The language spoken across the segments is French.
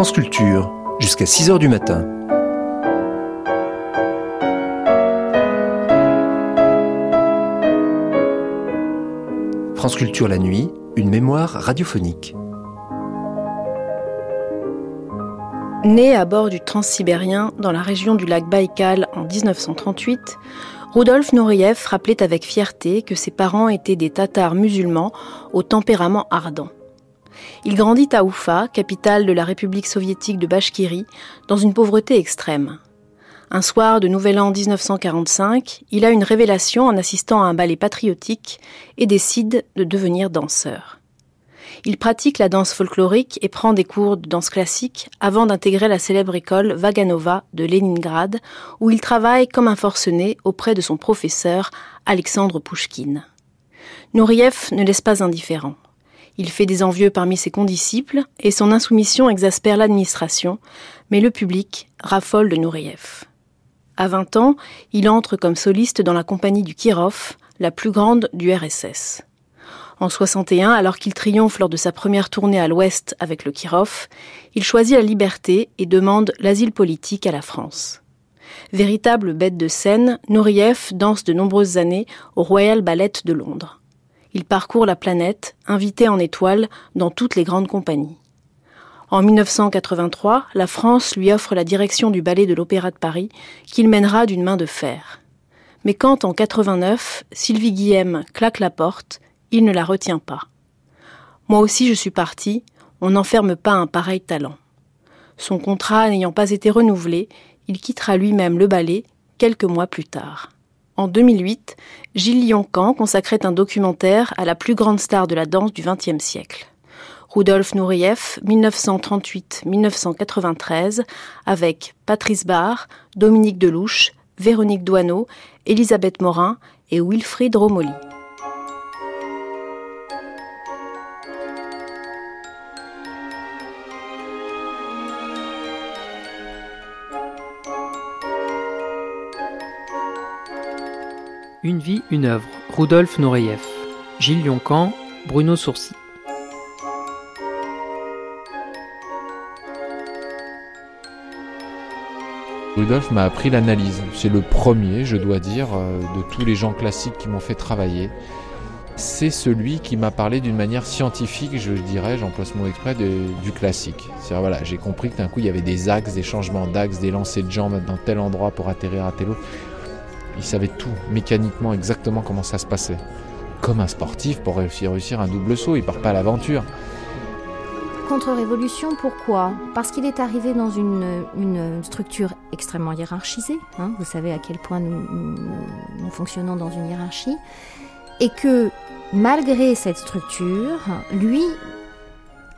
France Culture, jusqu'à 6h du matin. France Culture la nuit, une mémoire radiophonique. Né à bord du Transsibérien dans la région du lac Baïkal en 1938, Rudolf Nouriev rappelait avec fierté que ses parents étaient des Tatars musulmans au tempérament ardent. Il grandit à Oufa, capitale de la République soviétique de Bachkirie, dans une pauvreté extrême. Un soir de Nouvel An 1945, il a une révélation en assistant à un ballet patriotique et décide de devenir danseur. Il pratique la danse folklorique et prend des cours de danse classique avant d'intégrer la célèbre école Vaganova de Leningrad, où il travaille comme un forcené auprès de son professeur Alexandre Pouchkine. Nouriev ne laisse pas indifférent. Il fait des envieux parmi ses condisciples et son insoumission exaspère l'administration, mais le public raffole de Nouriev. À 20 ans, il entre comme soliste dans la compagnie du Kirov, la plus grande du RSS. En 61, alors qu'il triomphe lors de sa première tournée à l'Ouest avec le Kirov, il choisit la liberté et demande l'asile politique à la France. Véritable bête de scène, Nourieff danse de nombreuses années au Royal Ballet de Londres. Il parcourt la planète, invité en étoile dans toutes les grandes compagnies. En 1983, la France lui offre la direction du ballet de l'Opéra de Paris, qu'il mènera d'une main de fer. Mais quand, en 89, Sylvie Guillem claque la porte, il ne la retient pas. Moi aussi je suis parti, on n'enferme pas un pareil talent. Son contrat n'ayant pas été renouvelé, il quittera lui-même le ballet quelques mois plus tard. En 2008, Gilles Lioncan consacrait un documentaire à la plus grande star de la danse du XXe siècle. Rudolf Nourieff, 1938-1993, avec Patrice Barr, Dominique Delouche, Véronique Douaneau, Elisabeth Morin et Wilfried Romoli. Une vie, une œuvre. Rudolf Nureyev. Gilles Lioncan, Bruno Sourcy. Rudolf m'a appris l'analyse. C'est le premier, je dois dire, euh, de tous les gens classiques qui m'ont fait travailler. C'est celui qui m'a parlé d'une manière scientifique, je dirais, j'emploie ce mot exprès, du classique. C'est-à-dire, voilà, j'ai compris que d'un coup, il y avait des axes, des changements d'axes, des lancers de jambes dans tel endroit pour atterrir à tel autre. Il savait tout, mécaniquement, exactement comment ça se passait. Comme un sportif pour réussir, réussir un double saut, il part pas à l'aventure. Contre-révolution, pourquoi? Parce qu'il est arrivé dans une, structure extrêmement hiérarchisée. Hein. vous savez à quel point nous, nous, fonctionnons dans une hiérarchie. Et que malgré cette structure, lui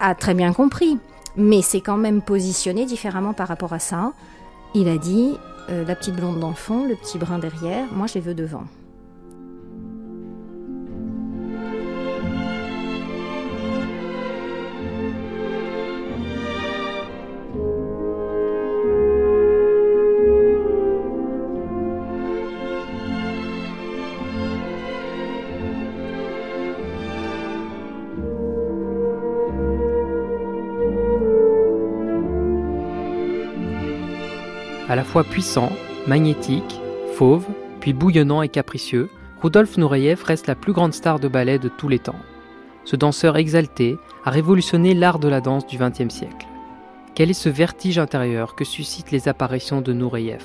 a très bien compris, mais s'est quand même positionné différemment par rapport à ça. Il a dit euh, la petite blonde d'enfant, le petit brun derrière, moi je les veux devant. Puissant, magnétique, fauve, puis bouillonnant et capricieux, Rudolf Nureyev reste la plus grande star de ballet de tous les temps. Ce danseur exalté a révolutionné l'art de la danse du XXe siècle. Quel est ce vertige intérieur que suscitent les apparitions de Nureyev?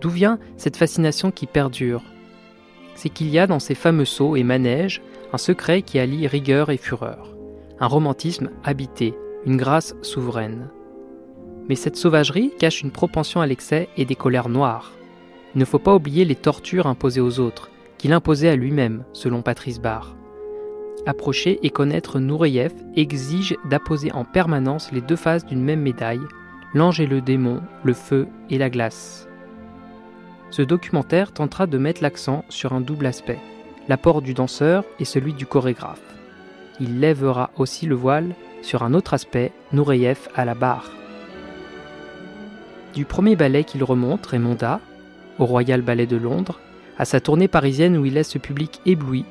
D'où vient cette fascination qui perdure? C'est qu'il y a dans ces fameux sauts et manèges un secret qui allie rigueur et fureur, un romantisme habité, une grâce souveraine. Mais cette sauvagerie cache une propension à l'excès et des colères noires. Il ne faut pas oublier les tortures imposées aux autres, qu'il imposait à lui-même, selon Patrice Barr. Approcher et connaître Nureyev exige d'apposer en permanence les deux faces d'une même médaille, l'ange et le démon, le feu et la glace. Ce documentaire tentera de mettre l'accent sur un double aspect, l'apport du danseur et celui du chorégraphe. Il lèvera aussi le voile sur un autre aspect, Nureyev à la barre. Du premier ballet qu'il remonte, Raymonda, au Royal Ballet de Londres, à sa tournée parisienne où il laisse le public ébloui,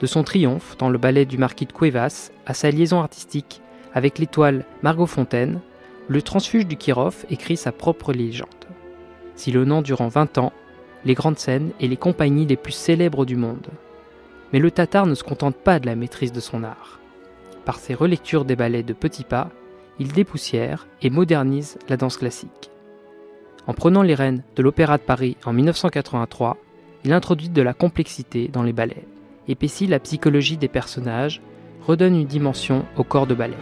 de son triomphe dans le ballet du marquis de Cuevas à sa liaison artistique avec l'étoile Margot Fontaine, le transfuge du Kirov écrit sa propre légende. Sillonnant durant 20 ans les grandes scènes et les compagnies les plus célèbres du monde. Mais le Tatar ne se contente pas de la maîtrise de son art. Par ses relectures des ballets de petits pas, il dépoussière et modernise la danse classique. En prenant les rênes de l'Opéra de Paris en 1983, il introduit de la complexité dans les ballets, épaissit la psychologie des personnages, redonne une dimension au corps de ballet.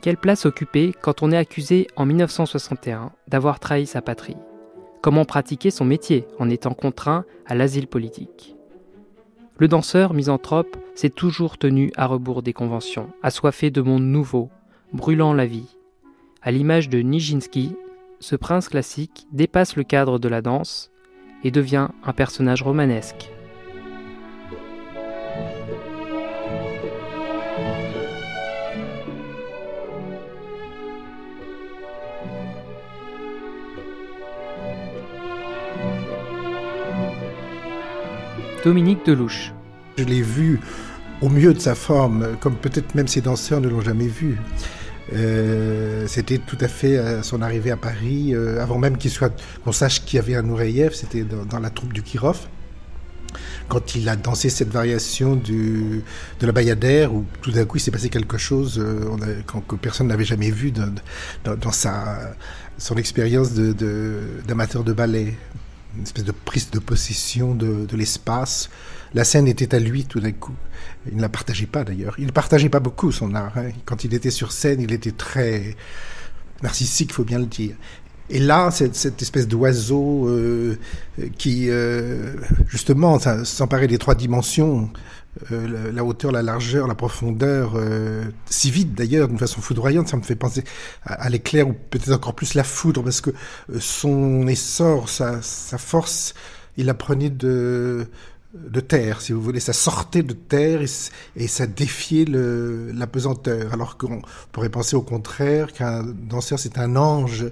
Quelle place occuper quand on est accusé en 1961 d'avoir trahi sa patrie? Comment pratiquer son métier en étant contraint à l'asile politique? Le danseur misanthrope s'est toujours tenu à rebours des conventions, assoiffé de monde nouveau, brûlant la vie. À l'image de Nijinsky, ce prince classique dépasse le cadre de la danse et devient un personnage romanesque. Dominique Delouche. Je l'ai vu au mieux de sa forme, comme peut-être même ses danseurs ne l'ont jamais vu. Euh, c'était tout à fait à son arrivée à Paris, euh, avant même qu'il soit, qu'on sache qu'il y avait un Nureyev, c'était dans, la troupe du Kirov. Quand il a dansé cette variation de la Bayadère, où tout d'un coup il s'est passé quelque chose euh, on que personne n'avait jamais vu dans, sa, son expérience d'amateur de, ballet une espèce de prise de possession de l'espace. La scène était à lui tout d'un coup. Il ne la partageait pas d'ailleurs. Il ne partageait pas beaucoup son art. Hein. Quand il était sur scène, il était très narcissique, faut bien le dire. Et là, cette, cette espèce d'oiseau euh, qui, euh, justement, s'emparait des trois dimensions, euh, la, hauteur, la largeur, la profondeur, euh, si vite d'ailleurs, d'une façon foudroyante, ça me fait penser à, l'éclair ou peut-être encore plus la foudre, parce que euh, son essor, sa, sa, force, il la prenait de, de terre, si vous voulez, ça sortait de terre et, ça défiait le, la pesanteur, alors qu'on pourrait penser au contraire qu'un danseur c'est un ange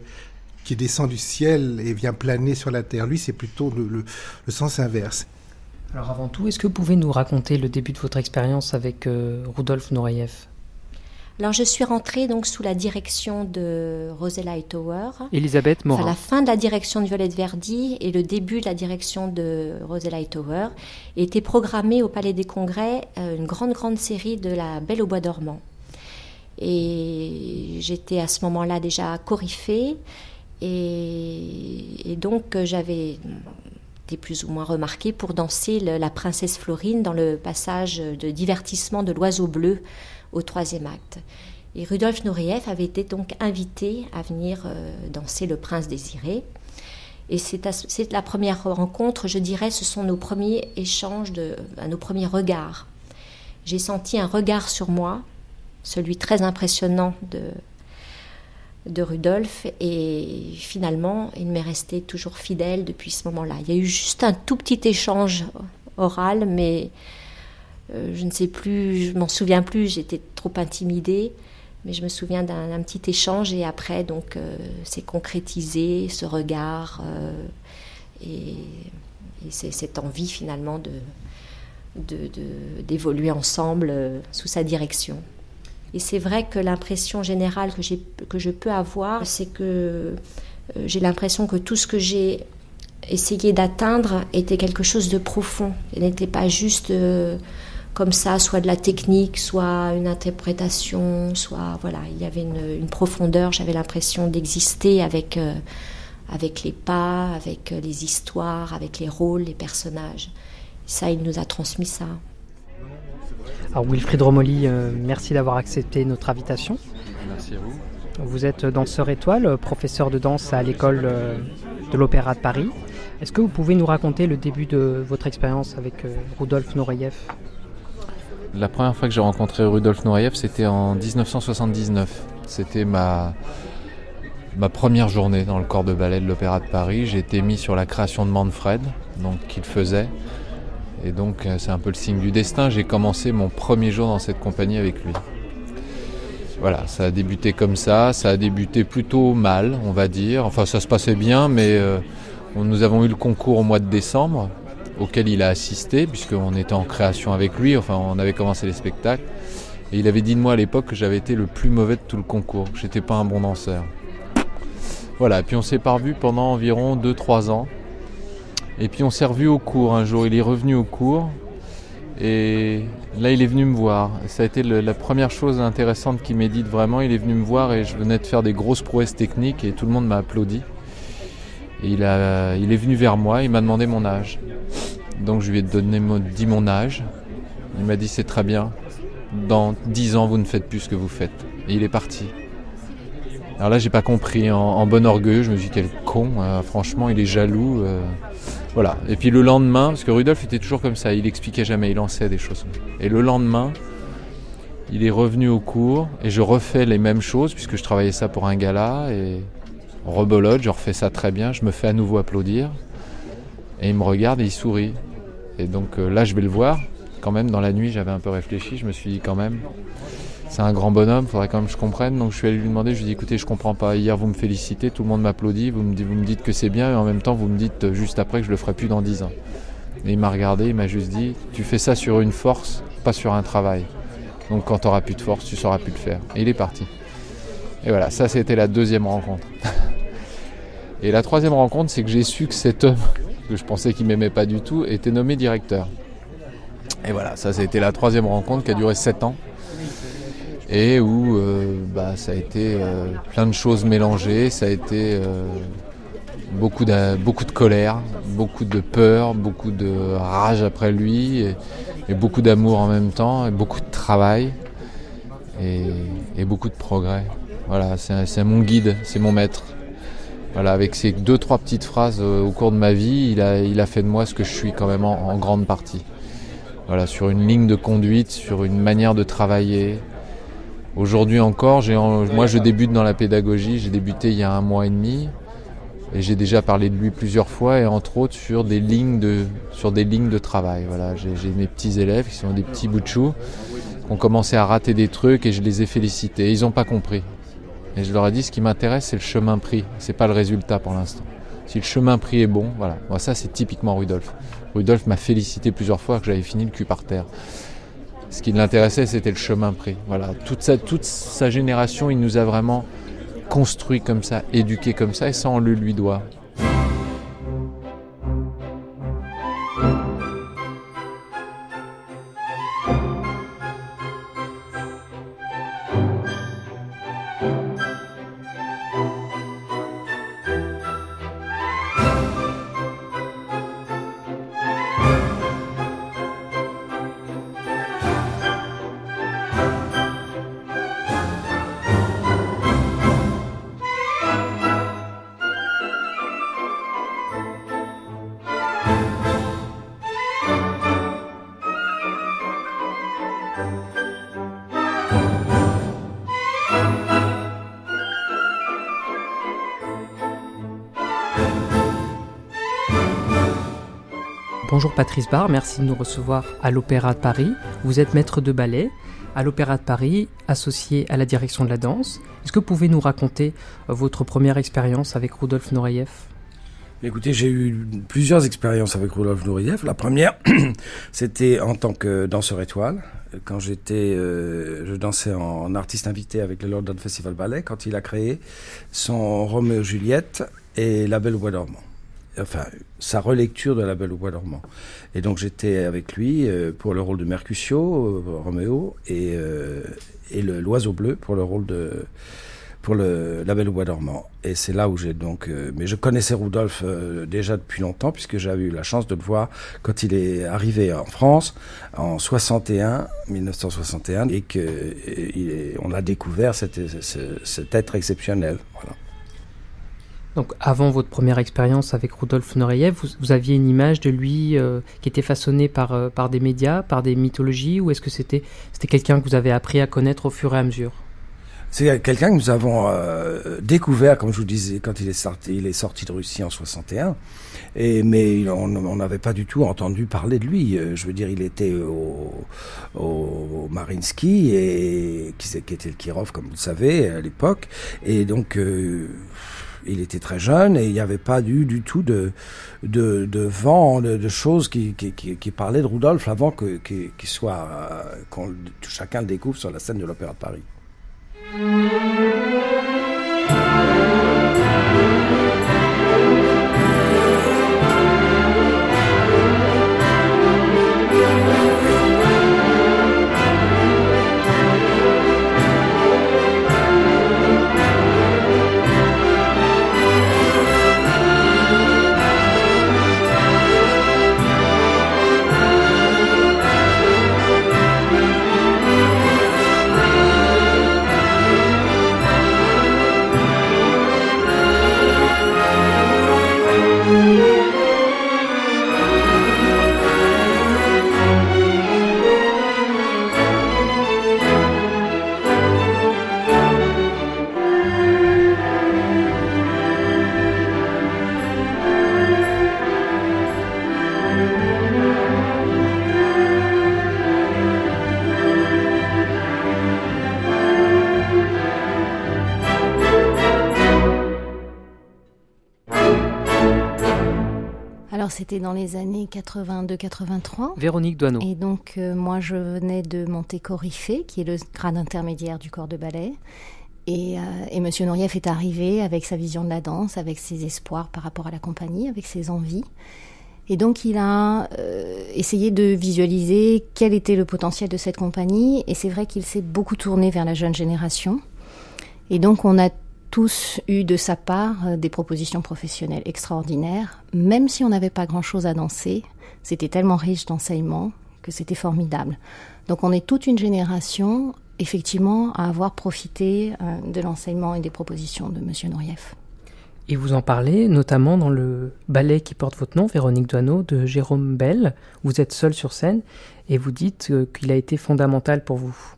qui descend du ciel et vient planer sur la terre. Lui, c'est plutôt le, le, sens inverse. Alors avant tout, est-ce que vous pouvez nous raconter le début de votre expérience avec euh, Rudolf Nureyev? Alors je suis rentrée donc sous la direction de Rosella Hightower. Elisabeth Morin. À la fin de la direction de Violette Verdi et le début de la direction de Rosella Hightower était programmée au Palais des Congrès euh, une grande grande série de La Belle au bois dormant. Et j'étais à ce moment-là déjà coryphée et, et donc j'avais plus ou moins remarqué pour danser la princesse Florine dans le passage de divertissement de l'oiseau bleu au troisième acte. Et Rudolf Nureyev avait été donc invité à venir euh, danser le prince désiré. Et c'est la première rencontre, je dirais, ce sont nos premiers échanges, de, nos premiers regards. J'ai senti un regard sur moi, celui très impressionnant de, de Rudolf et finalement il m'est resté toujours fidèle depuis ce moment-là. Il y a eu juste un tout petit échange oral mais euh, je ne sais plus, je m'en souviens plus, j'étais trop intimidée mais je me souviens d'un petit échange et après donc euh, c'est concrétisé ce regard euh, et, cette envie finalement de d'évoluer ensemble sous sa direction. Et c'est vrai que l'impression générale que, que je peux avoir, c'est que euh, j'ai l'impression que tout ce que j'ai essayé d'atteindre était quelque chose de profond. N'était pas juste euh, comme ça, soit de la technique, soit une interprétation, soit voilà, il y avait une, profondeur. J'avais l'impression d'exister avec euh, avec les pas, avec les histoires, avec les rôles, les personnages. Ça, il nous a transmis ça. Alors Wilfried Romoli, euh, merci d'avoir accepté notre invitation. Merci à vous. Vous êtes danseur étoile, professeur de danse à l'école euh, de l'Opéra de Paris. Est-ce que vous pouvez nous raconter le début de votre expérience avec euh, Rudolf Nureyev? La première fois que j'ai rencontré Rudolf Nureyev, c'était en 1979. C'était ma, première journée dans le corps de ballet de l'Opéra de Paris. J'ai été mis sur la création de Manfred, donc qu'il faisait. Et donc euh, c'est un peu le signe du destin. J'ai commencé mon premier jour dans cette compagnie avec lui. Voilà, ça a débuté comme ça. Ça a débuté plutôt mal, on va dire. Enfin, ça se passait bien, mais euh, nous avons eu le concours au mois de décembre auquel il a assisté, puisqu'on était en création avec lui. Enfin, on avait commencé les spectacles. Et il avait dit de moi à l'époque que j'avais été le plus mauvais de tout le concours, que j'étais pas un bon danseur. Voilà, et puis on s'est pas pendant environ 2-3 ans. Et puis on s'est revu au cours un jour, il est revenu au cours. Et là, il est venu me voir. Ça a été la première chose intéressante qu'il m'ait dite vraiment. Il est venu me voir et je venais de faire des grosses prouesses techniques et tout le monde m'a applaudi. Il, est venu vers moi, il m'a demandé mon âge. Donc je lui ai donné, dit mon âge. Il m'a dit c'est très bien. Dans 10 ans, vous ne faites plus ce que vous faites. Et il est parti. Alors là, j'ai pas compris. En, bon orgueil, je me suis dit quel con. Euh, franchement, il est jaloux. Euh. voilà. Et puis le lendemain, parce que Rudolf était toujours comme ça, il expliquait jamais, il lançait des choses. Et le lendemain, il est revenu au cours et je refais les mêmes choses puisque je travaillais ça pour un gala et rebolote, je refais ça très bien, je me fais à nouveau applaudir et il me regarde et il sourit. Et donc euh, là, je vais le voir. Quand même, dans la nuit, j'avais un peu réfléchi, je me suis dit quand même, c'est un grand bonhomme, faudrait quand même que je comprenne. Donc je suis allé lui demander, je lui ai dit écoutez, je comprends pas. Hier vous me félicitez, tout le monde m'applaudit, vous me, vous dites que c'est bien et en même temps vous me dites euh, juste après que je le ferai plus dans 10 ans. Et il m'a regardé, il m'a juste dit tu fais ça sur une force, pas sur un travail. Donc quand tu auras plus de force, tu sauras plus le faire. Et il est parti. Et voilà, ça c'était la deuxième rencontre. et la troisième rencontre, c'est que j'ai su que cet homme, que je pensais qu'il m'aimait pas du tout, était nommé directeur. Et voilà, ça c'était la troisième rencontre qui a duré 7 ans et où euh, bah, ça a été euh, plein de choses mélangées, ça a été euh, beaucoup, de, beaucoup de colère, beaucoup de peur, beaucoup de rage après lui, et, beaucoup d'amour en même temps, et beaucoup de travail, et, beaucoup de progrès. Voilà, c'est mon guide, c'est mon maître. Voilà, avec ces deux, trois petites phrases au cours de ma vie, il a, fait de moi ce que je suis quand même en, grande partie. Voilà, sur une ligne de conduite, sur une manière de travailler, Aujourd'hui encore, moi je débute dans la pédagogie, j'ai débuté il y a un mois et demi et j'ai déjà parlé de lui plusieurs fois et entre autres sur des lignes de, travail. Voilà, j'ai mes petits élèves qui sont des petits bouts qui ont commencé à rater des trucs et je les ai félicités. ils n'ont pas compris. Et je leur ai dit ce qui m'intéresse c'est le chemin pris, c'est pas le résultat pour l'instant. Si le chemin pris est bon, voilà. Moi, ça c'est typiquement Rudolf. Rudolf m'a félicité plusieurs fois que j'avais fini le cul par terre. Ce qui l'intéressait, c'était le chemin pris. Voilà, toute sa, génération, il nous a vraiment construit comme ça, éduqué comme ça, et ça, on le lui doit. Bonjour Patrice Barr, merci de nous recevoir à l'Opéra de Paris. Vous êtes maître de ballet à l'Opéra de Paris, associé à la direction de la danse. Est-ce que vous pouvez nous raconter euh, votre première expérience avec Rudolf Nureyev? Écoutez, j'ai eu plusieurs expériences avec Rudolf Nureyev. La première, c'était en tant que danseur étoile. Quand j'étais, euh, je dansais en, artiste invité avec le London Festival Ballet, quand il a créé son Roméo Juliette et La Belle Bois dormant enfin sa relecture de La Belle au Bois dormant. Et donc j'étais avec lui euh, pour le rôle de Mercutio, euh, Roméo, et, euh, et l'Oiseau bleu pour le rôle de pour le La Belle au Bois dormant. Et c'est là où j'ai donc, mais je connaissais Rudolf déjà depuis longtemps puisque j'avais eu la chance de le voir quand il est arrivé en France en 61, 1961, et que on a découvert cet, cet être exceptionnel. Voilà. Donc avant votre première expérience avec Rudolf Nureyev, vous, aviez une image de lui euh, qui était façonnée par, euh, par des médias, par des mythologies, ou est-ce que c'était c'était quelqu'un que vous avez appris à connaître au fur et à mesure? C'est quelqu'un que nous avons euh, découvert, comme je vous disais, quand il est sorti, il est sorti de Russie en 61. Et, mais on n'avait pas du tout entendu parler de lui. Je veux dire, il était au, au Marinsky, et, qui, qui était le Kirov, comme vous le savez, à l'époque. Et donc Il était très jeune et il n'y avait pas du, du tout de, vent, de, choses qui, parlaient de Rudolf avant que, soit, euh, chacun le découvre sur la scène de l'Opéra de Paris. C'était dans les années 82-83. Véronique Doineau. Et donc, euh, moi, je venais de monter Coryphée, qui est le grade intermédiaire du corps de ballet. Et, euh, et Monsieur Nourieff est arrivé avec sa vision de la danse, avec ses espoirs par rapport à la compagnie, avec ses envies. Et donc il a euh, essayé de visualiser quel était le potentiel de cette compagnie. Et c'est vrai qu'il s'est beaucoup tourné vers la jeune génération. Et donc on a tous eu de sa part euh, des propositions professionnelles extraordinaires, même si on n'avait pas grand-chose à danser. C'était tellement riche d'enseignements que c'était formidable. Donc on est toute une génération, effectivement, à avoir profité euh, de l'enseignement et des propositions de M. Nourieff. Et vous en parlez notamment dans le ballet qui porte votre nom, Véronique Doineau, de Jérôme Bell. Vous êtes seul sur scène et vous dites euh, qu'il a été fondamental pour vous.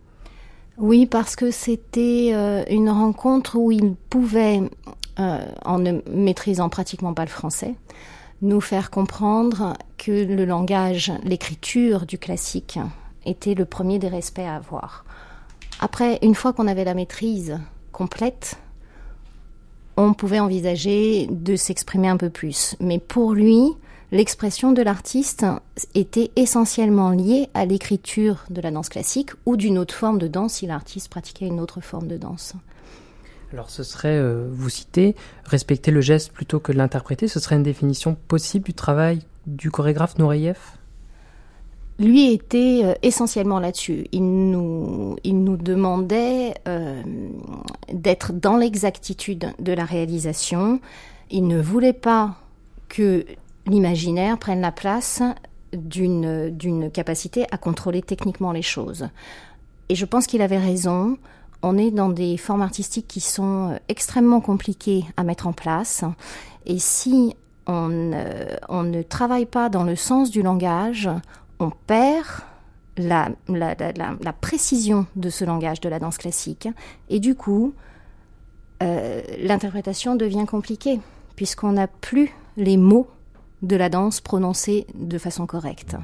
Oui, parce que c'était euh, une rencontre où il pouvait, euh, en ne maîtrisant pratiquement pas le français, nous faire comprendre que le langage, l'écriture du classique était le premier des respects à avoir. Après, une fois qu'on avait la maîtrise complète, on pouvait envisager de s'exprimer un peu plus. Mais pour lui, l'expression de l'artiste était essentiellement liée à l'écriture de la danse classique ou d'une autre forme de danse si l'artiste pratiquait une autre forme de danse. Alors ce serait, euh, vous citez, respecter le geste plutôt que l'interpréter, ce serait une définition possible du travail du chorégraphe Nureyev lui était euh, essentiellement là-dessus. Il nous, il nous demandait euh, d'être dans l'exactitude de la réalisation. Il ne voulait pas que l'imaginaire prenne la place d'une, capacité à contrôler techniquement les choses. Et je pense qu'il avait raison. On est dans des formes artistiques qui sont euh, extrêmement compliquées à mettre en place. Et si on, on ne travaille pas dans le sens du langage, on perd la, la, la, précision de ce langage de la danse classique. Et du coup, euh, l'interprétation devient compliquée, puisqu'on n'a plus les mots de la danse prononcée de façon correcte.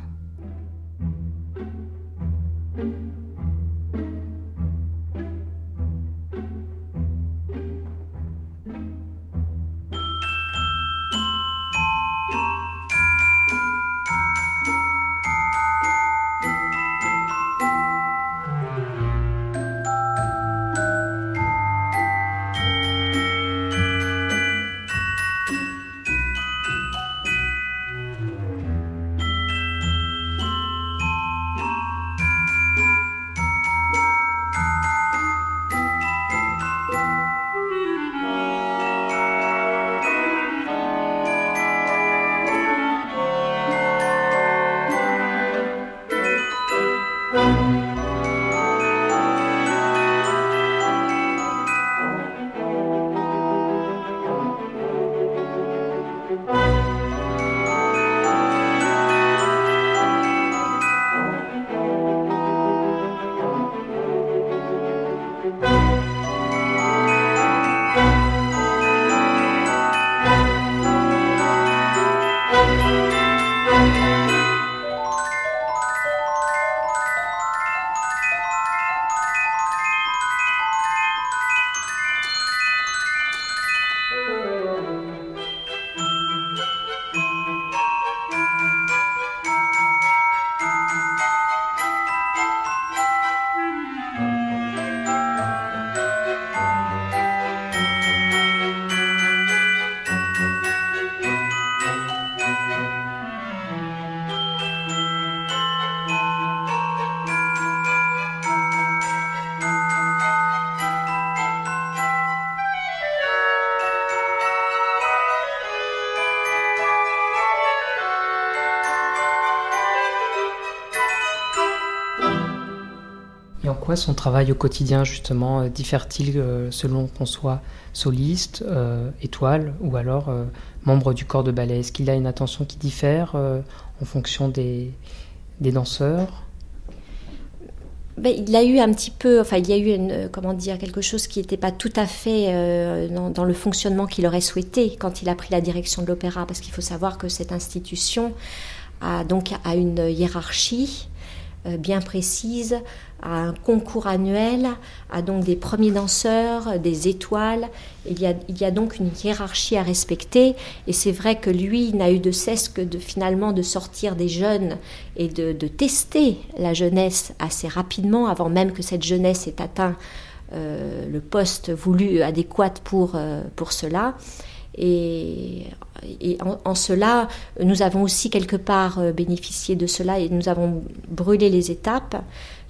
Son travail au quotidien justement Diffère-t-il selon qu'on soit soliste, étoile ou alors membre du corps de ballet? Est-ce qu'il a une attention qui diffère en fonction des, des danseurs? Ben, il a eu un petit peu, enfin, il y a eu comment dire, quelque chose qui n'était pas tout à fait euh, dans, le fonctionnement qu'il aurait souhaité quand il a pris la direction de l'opéra, parce qu'il faut savoir que cette institution a donc a une hiérarchie euh, bien précise, à un concours annuel, à donc des premiers danseurs, des étoiles. Il y a, il y a donc une hiérarchie à respecter et c'est vrai que lui n'a eu de cesse que de finalement de sortir des jeunes et de, tester la jeunesse assez rapidement avant même que cette jeunesse ait atteint euh, le poste voulu adéquat pour, euh, pour cela. Et, en, cela, nous avons aussi quelque part euh, bénéficié de cela et nous avons brûlé les étapes,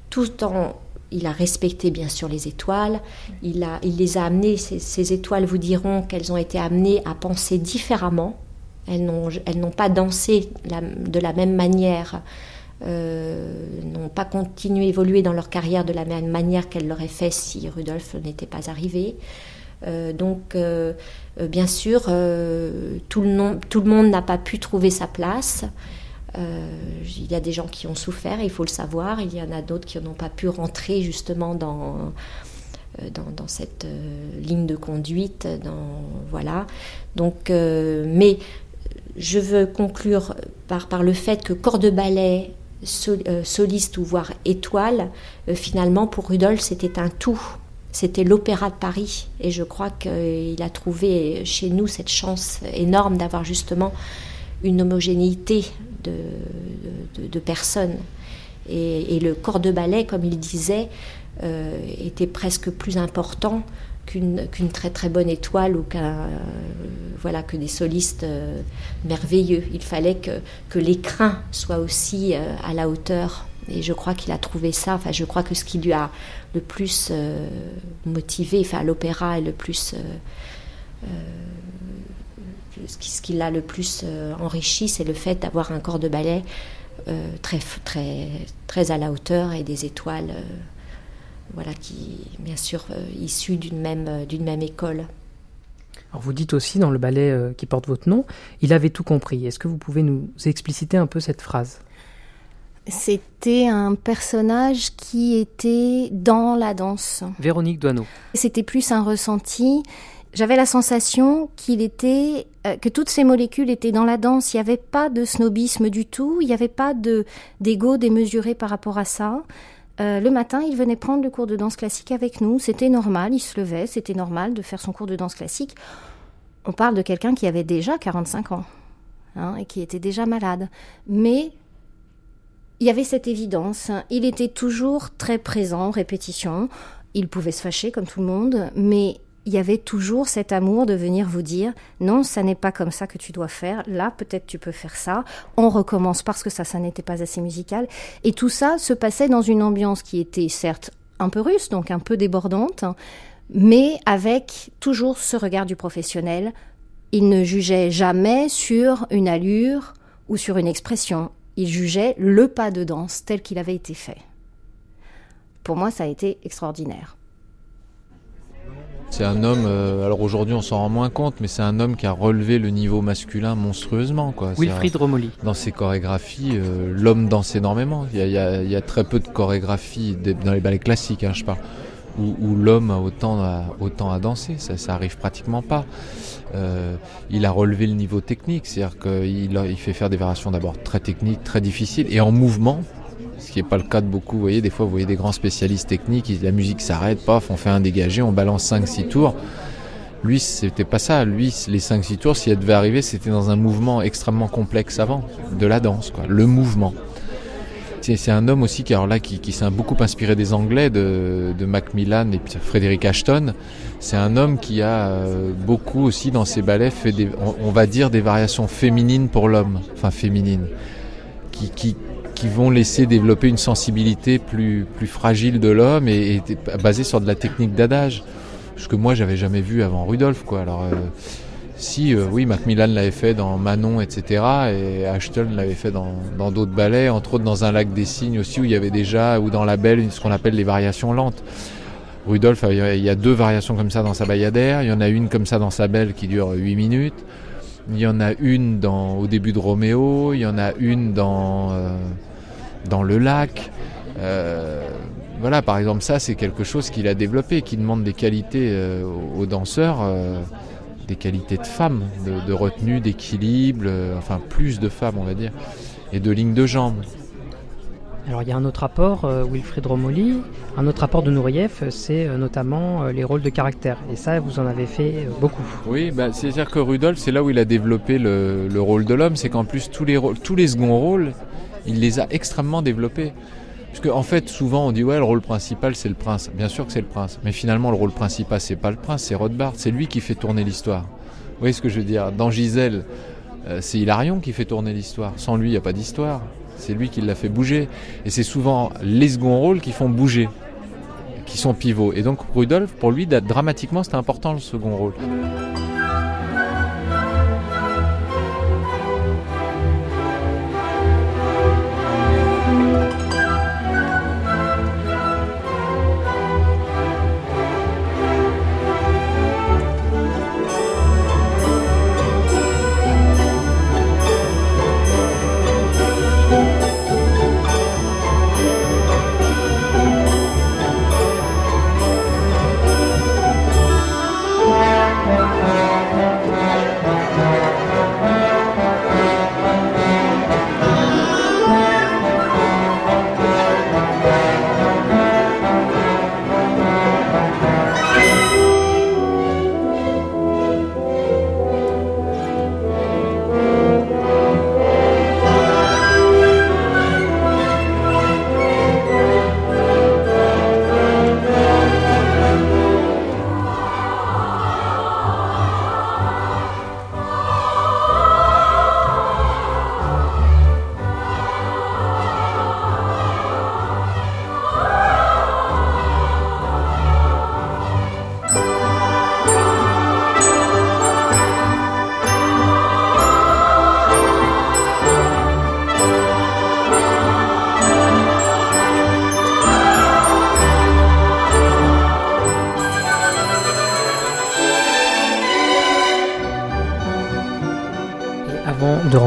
tout en il a respecté bien sûr les étoiles, il, les a amenées, ces, étoiles vous diront qu'elles ont été amenées à penser différemment, elles n'ont pas dansé de la même manière, euh, n'ont pas continué à évoluer dans leur carrière de la même manière qu'elles l'auraient fait si Rudolf n'était pas arrivé. Euh, donc, bien sûr, tout le, monde n'a pas pu trouver sa place. il y a des gens qui ont souffert, il faut le savoir. Il y en a d'autres qui n'ont pas pu rentrer justement dans, cette ligne de conduite. Voilà. Mais je veux conclure par, par le fait que corps de ballet, soliste ou voire étoile, finalement pour Rudolf c'était un tout c'était l'Opéra de Paris. Et je crois qu'il a trouvé chez nous cette chance énorme d'avoir justement une homogénéité de, personnes. Et, le corps de ballet, comme il disait, euh, était presque plus important qu'une très très bonne étoile ou qu'un voilà que des solistes euh, merveilleux. Il fallait que, que l'écrin soit aussi euh, à la hauteur et je crois qu'il a trouvé ça. Enfin, je crois que ce qui lui a le plus euh, motivé, enfin, l'opéra est le plus. Euh, euh, ce qui l'a le plus enrichi, c'est le fait d'avoir un corps de ballet très, très, très à la hauteur et des étoiles, voilà, qui, bien sûr, issues d'une même, d'une même école. Alors vous dites aussi dans le ballet qui porte votre nom, il avait tout compris. Est-ce que vous pouvez nous expliciter un peu cette phrase? C'était un personnage qui était dans la danse. Véronique Doineau. C'était plus un ressenti. J'avais la sensation qu'il était, euh, que toutes ces molécules étaient dans la danse. Il n'y avait pas de snobisme du tout. Il n'y avait pas de d'ego démesuré par rapport à ça. Euh, le matin, il venait prendre le cours de danse classique avec nous. C'était normal. Il se levait. C'était normal de faire son cours de danse classique. On parle de quelqu'un qui avait déjà 45 ans hein, et qui était déjà malade. Mais il y avait cette évidence. Il était toujours très présent, répétition. Il pouvait se fâcher comme tout le monde, mais il y avait toujours cet amour de venir vous dire non, ça n'est pas comme ça que tu dois faire. Là, peut-être tu peux faire ça. On recommence parce que ça, ça n'était pas assez musical. Et tout ça se passait dans une ambiance qui était certes un peu russe, donc un peu débordante, mais avec toujours ce regard du professionnel. Il ne jugeait jamais sur une allure ou sur une expression il jugeait le pas de danse tel qu'il avait été fait. Pour moi, ça a été extraordinaire. C'est un homme, euh, alors aujourd'hui on s'en rend moins compte, mais c'est un homme qui a relevé le niveau masculin monstrueusement. Quoi. Wilfried Romoli. Dans ses chorégraphies, euh, l'homme danse énormément. Il y, a, très peu de chorégraphies dans les ballets classiques, hein, je parle, où, l'homme a autant à, autant à danser. Ça, ça arrive pratiquement pas. Euh, il a relevé le niveau technique, c'est-à-dire qu'il il fait faire des variations d'abord très techniques, très difficiles, et en mouvement, ce qui n'est pas le cas de beaucoup. Vous voyez, des fois, vous voyez des grands spécialistes techniques, la musique s'arrête, paf, on fait un dégagé, on balance 5-6 tours. Lui, c'était pas ça. Lui, les 5-6 tours, si elle devait arriver, c'était dans un mouvement extrêmement complexe avant, de la danse, quoi, le mouvement. C'est un homme aussi qui, alors là, qui, s'est beaucoup inspiré des Anglais, de, Macmillan et Frédéric Ashton. C'est un homme qui a euh, beaucoup aussi dans ses ballets fait des, on, va dire des variations féminines pour l'homme, enfin féminines, qui, qui, qui, vont laisser développer une sensibilité plus, plus fragile de l'homme et, basée sur de la technique d'adage, ce que moi j'avais jamais vu avant Rudolf, quoi. Euh, Si, euh, oui, Macmillan l'avait fait dans Manon, etc. Et Ashton l'avait fait dans d'autres ballets, entre autres dans Un lac des cygnes aussi, où il y avait déjà, ou dans La Belle, ce qu'on appelle les variations lentes. Rudolf, il y a deux variations comme ça dans sa Bayadère, il y en a une comme ça dans sa Belle qui dure 8 minutes, il y en a une dans, au début de Roméo, il y en a une dans, euh, dans Le Lac. Euh, voilà, par exemple, ça, c'est quelque chose qu'il a développé, qui demande des qualités aux danseurs des qualités de femme, de, retenue, d'équilibre, euh, enfin plus de femmes on va dire, et de ligne de jambes. Alors il y a un autre rapport, euh, Wilfried Romoli, un autre rapport de Nourieff, c'est euh, notamment les rôles de caractère. Et ça, vous en avez fait beaucoup. Oui, bah, c'est-à-dire que Rudolf, c'est là où il a développé le, le rôle de l'homme, c'est qu'en plus tous les, rôles, tous les seconds rôles, il les a extrêmement développés. Parce qu'en en fait, souvent on dit ouais, le rôle principal c'est le prince. Bien sûr que c'est le prince, mais finalement le rôle principal c'est pas le prince, c'est Rothbard. C'est lui qui fait tourner l'histoire. Vous voyez ce que je veux dire? Dans Gisèle, euh, c'est Hilarion qui fait tourner l'histoire. Sans lui, il n'y a pas d'histoire. C'est lui qui l'a fait bouger. Et c'est souvent les seconds rôles qui font bouger, qui sont pivots. Et donc Rudolf, pour lui, dramatiquement, c'était important le second rôle.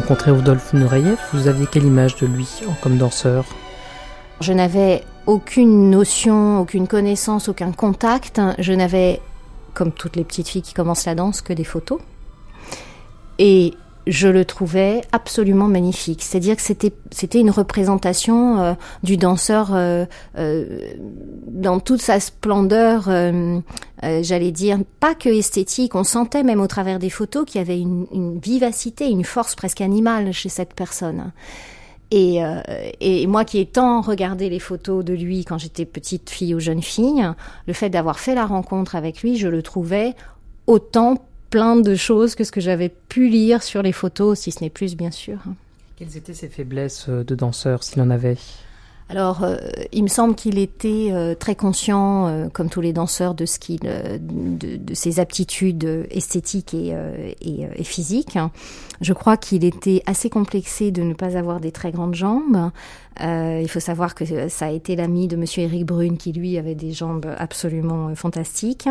De rencontrer Rudolf Nureyev, vous aviez quelle image de lui comme danseur? Je n'avais aucune notion, aucune connaissance, aucun contact. Je n'avais, comme toutes les petites filles qui commencent la danse, que des photos. Et je le trouvais absolument magnifique. C'est-à-dire que c'était c'était une représentation euh, du danseur euh, euh, dans toute sa splendeur. J'allais dire pas que esthétique. On sentait même au travers des photos qu'il y avait une, une, vivacité, une force presque animale chez cette personne. Et, et moi qui ai tant regardé les photos de lui quand j'étais petite fille ou jeune fille, le fait d'avoir fait la rencontre avec lui, je le trouvais autant plein de choses que ce que j'avais pu lire sur les photos, si ce n'est plus, bien sûr. Quelles étaient ses faiblesses euh, de danseur, s'il en avait? Alors, euh, il me semble qu'il était euh, très conscient, comme tous les danseurs, de ce qu'il, de, de, ses aptitudes esthétiques et, et, et physiques. Je crois qu'il était assez complexé de ne pas avoir des très grandes jambes. Euh, il faut savoir que ça a été l'ami de Monsieur Eric Brune qui lui avait des jambes absolument fantastiques.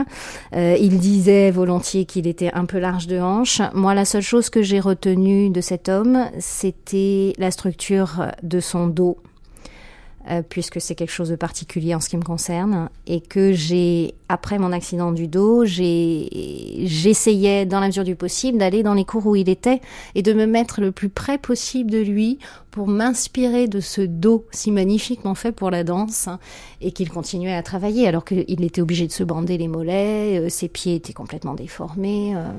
Euh, il disait volontiers qu'il était un peu large de hanches. Moi, la seule chose que j'ai retenue de cet homme, c'était la structure de son dos euh, puisque c'est quelque chose de particulier en ce qui me concerne, et que j'ai, après mon accident du dos, j'essayais dans la mesure du possible d'aller dans les cours où il était et de me mettre le plus près possible de lui pour m'inspirer de ce dos si magnifiquement fait pour la danse et qu'il continuait à travailler alors qu'il était obligé de se bander les mollets, euh, ses pieds étaient complètement déformés. Euh.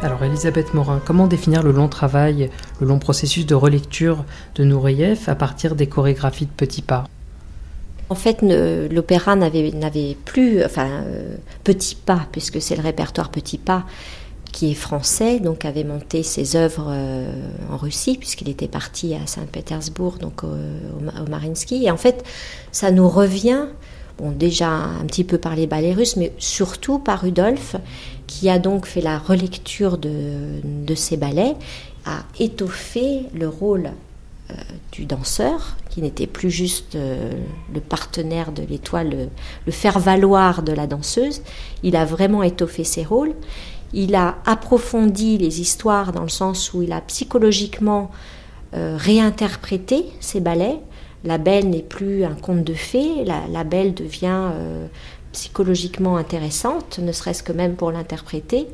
Alors Elisabeth Morin, comment définir le long travail, le long processus de relecture de Nureyev à partir des chorégraphies de petits pas? En fait, l'opéra n'avait plus, enfin, euh, Petit Pas, puisque c'est le répertoire Petit Pas qui est français, donc avait monté ses œuvres euh, en Russie, puisqu'il était parti à Saint-Pétersbourg, donc au, Marinsky. Et en fait, ça nous revient, bon, déjà un petit peu par les ballets russes, mais surtout par Rudolf, qui a donc fait la relecture de, de ces ballets, a étoffé le rôle euh, du danseur, qui n'était plus juste euh, le partenaire de l'étoile, le, faire-valoir de la danseuse. Il a vraiment étoffé ses rôles. Il a approfondi les histoires dans le sens où il a psychologiquement euh, réinterprété ses ballets. La belle n'est plus un conte de fées, la, belle devient psychologiquement intéressante, ne serait-ce que même pour l'interpréter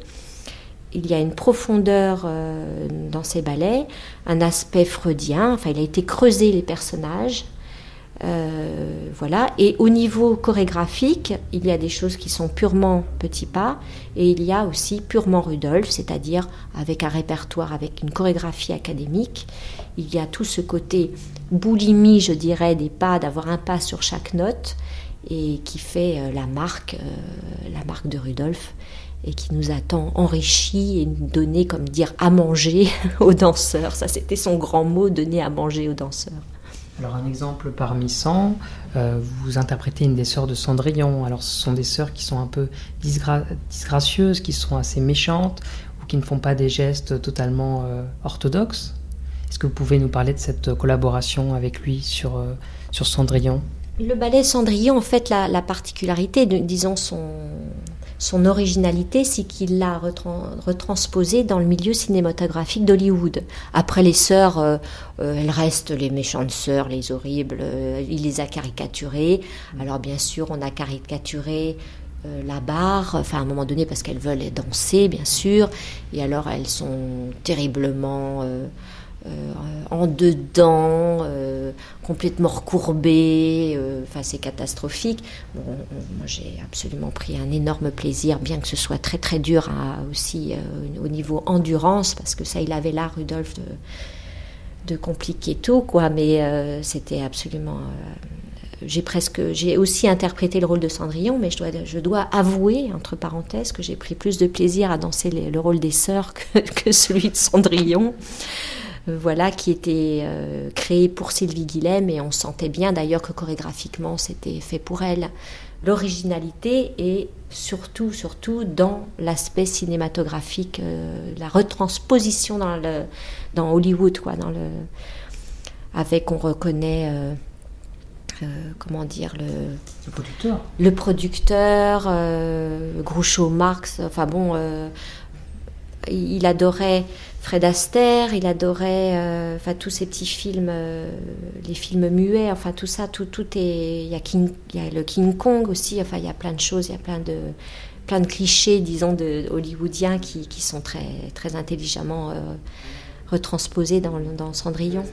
il y a une profondeur euh, dans ces ballets, un aspect freudien, enfin il a été creusé les personnages. Euh, voilà. Et au niveau chorégraphique, il y a des choses qui sont purement petits pas et il y a aussi purement Rudolf, c'est-à-dire avec un répertoire, avec une chorégraphie académique. Il y a tout ce côté boulimie, je dirais, des pas, d'avoir un pas sur chaque note et qui fait euh, la marque, la marque de Rudolf et qui nous a tant enrichi et donné, comme dire, à manger aux danseurs. Ça, c'était son grand mot, donner à manger aux danseurs. Alors un exemple parmi 100, euh, vous interprétez une des sœurs de Cendrillon. Alors ce sont des sœurs qui sont un peu disgracieuses, qui sont assez méchantes ou qui ne font pas des gestes totalement euh, orthodoxes. Est-ce que vous pouvez nous parler de cette collaboration avec lui sur, euh, sur Cendrillon? Le ballet Cendrillon, en fait, la, la particularité, de, disons son, son originalité, c'est qu'il l'a retransposé dans le milieu cinématographique d'Hollywood. Après les sœurs, euh, euh, elles restent les méchantes sœurs, les horribles, euh, il les a caricaturées. Alors bien sûr, on a caricaturé la barre, enfin à un moment donné parce qu'elles veulent danser, bien sûr, et alors elles sont terriblement en dedans, euh, complètement recourbé, euh, enfin c'est catastrophique. moi j'ai absolument pris un énorme plaisir, bien que ce soit très très dur aussi au niveau endurance, parce que ça il avait là Rudolf de, compliquer tout, quoi, mais c'était absolument j'ai presque, j'ai aussi interprété le rôle de Cendrillon, mais je dois, je dois avouer, entre parenthèses, que j'ai pris plus de plaisir à danser le rôle des sœurs que celui de Cendrillon. Euh, voilà, qui était euh, créé pour Sylvie Guilhem et on sentait bien d'ailleurs que chorégraphiquement c'était fait pour elle. L'originalité est surtout, surtout dans l'aspect cinématographique, euh, la retransposition dans, le, dans Hollywood, quoi, dans le, avec on reconnaît. comment dire le, le producteur le producteur Groucho Marx enfin bon il adorait Fred Astaire, il adorait euh, tous ces petits films, euh, les films muets, enfin tout ça, tout, tout est. Il y, a le King Kong aussi, enfin il y a plein de choses, il y a plein de, plein de clichés, disons, de, hollywoodiens qui, qui sont très, très intelligemment euh, retransposés dans, dans Cendrillon.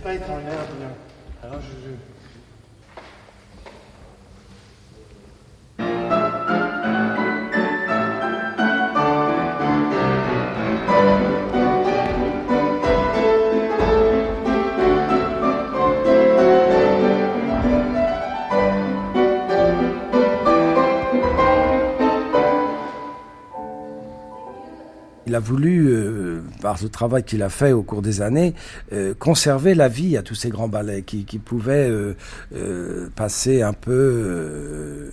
Il a voulu, euh, par ce travail qu'il a fait au cours des années, euh, conserver la vie à tous ces grands ballets qui, pouvaient euh, passer un peu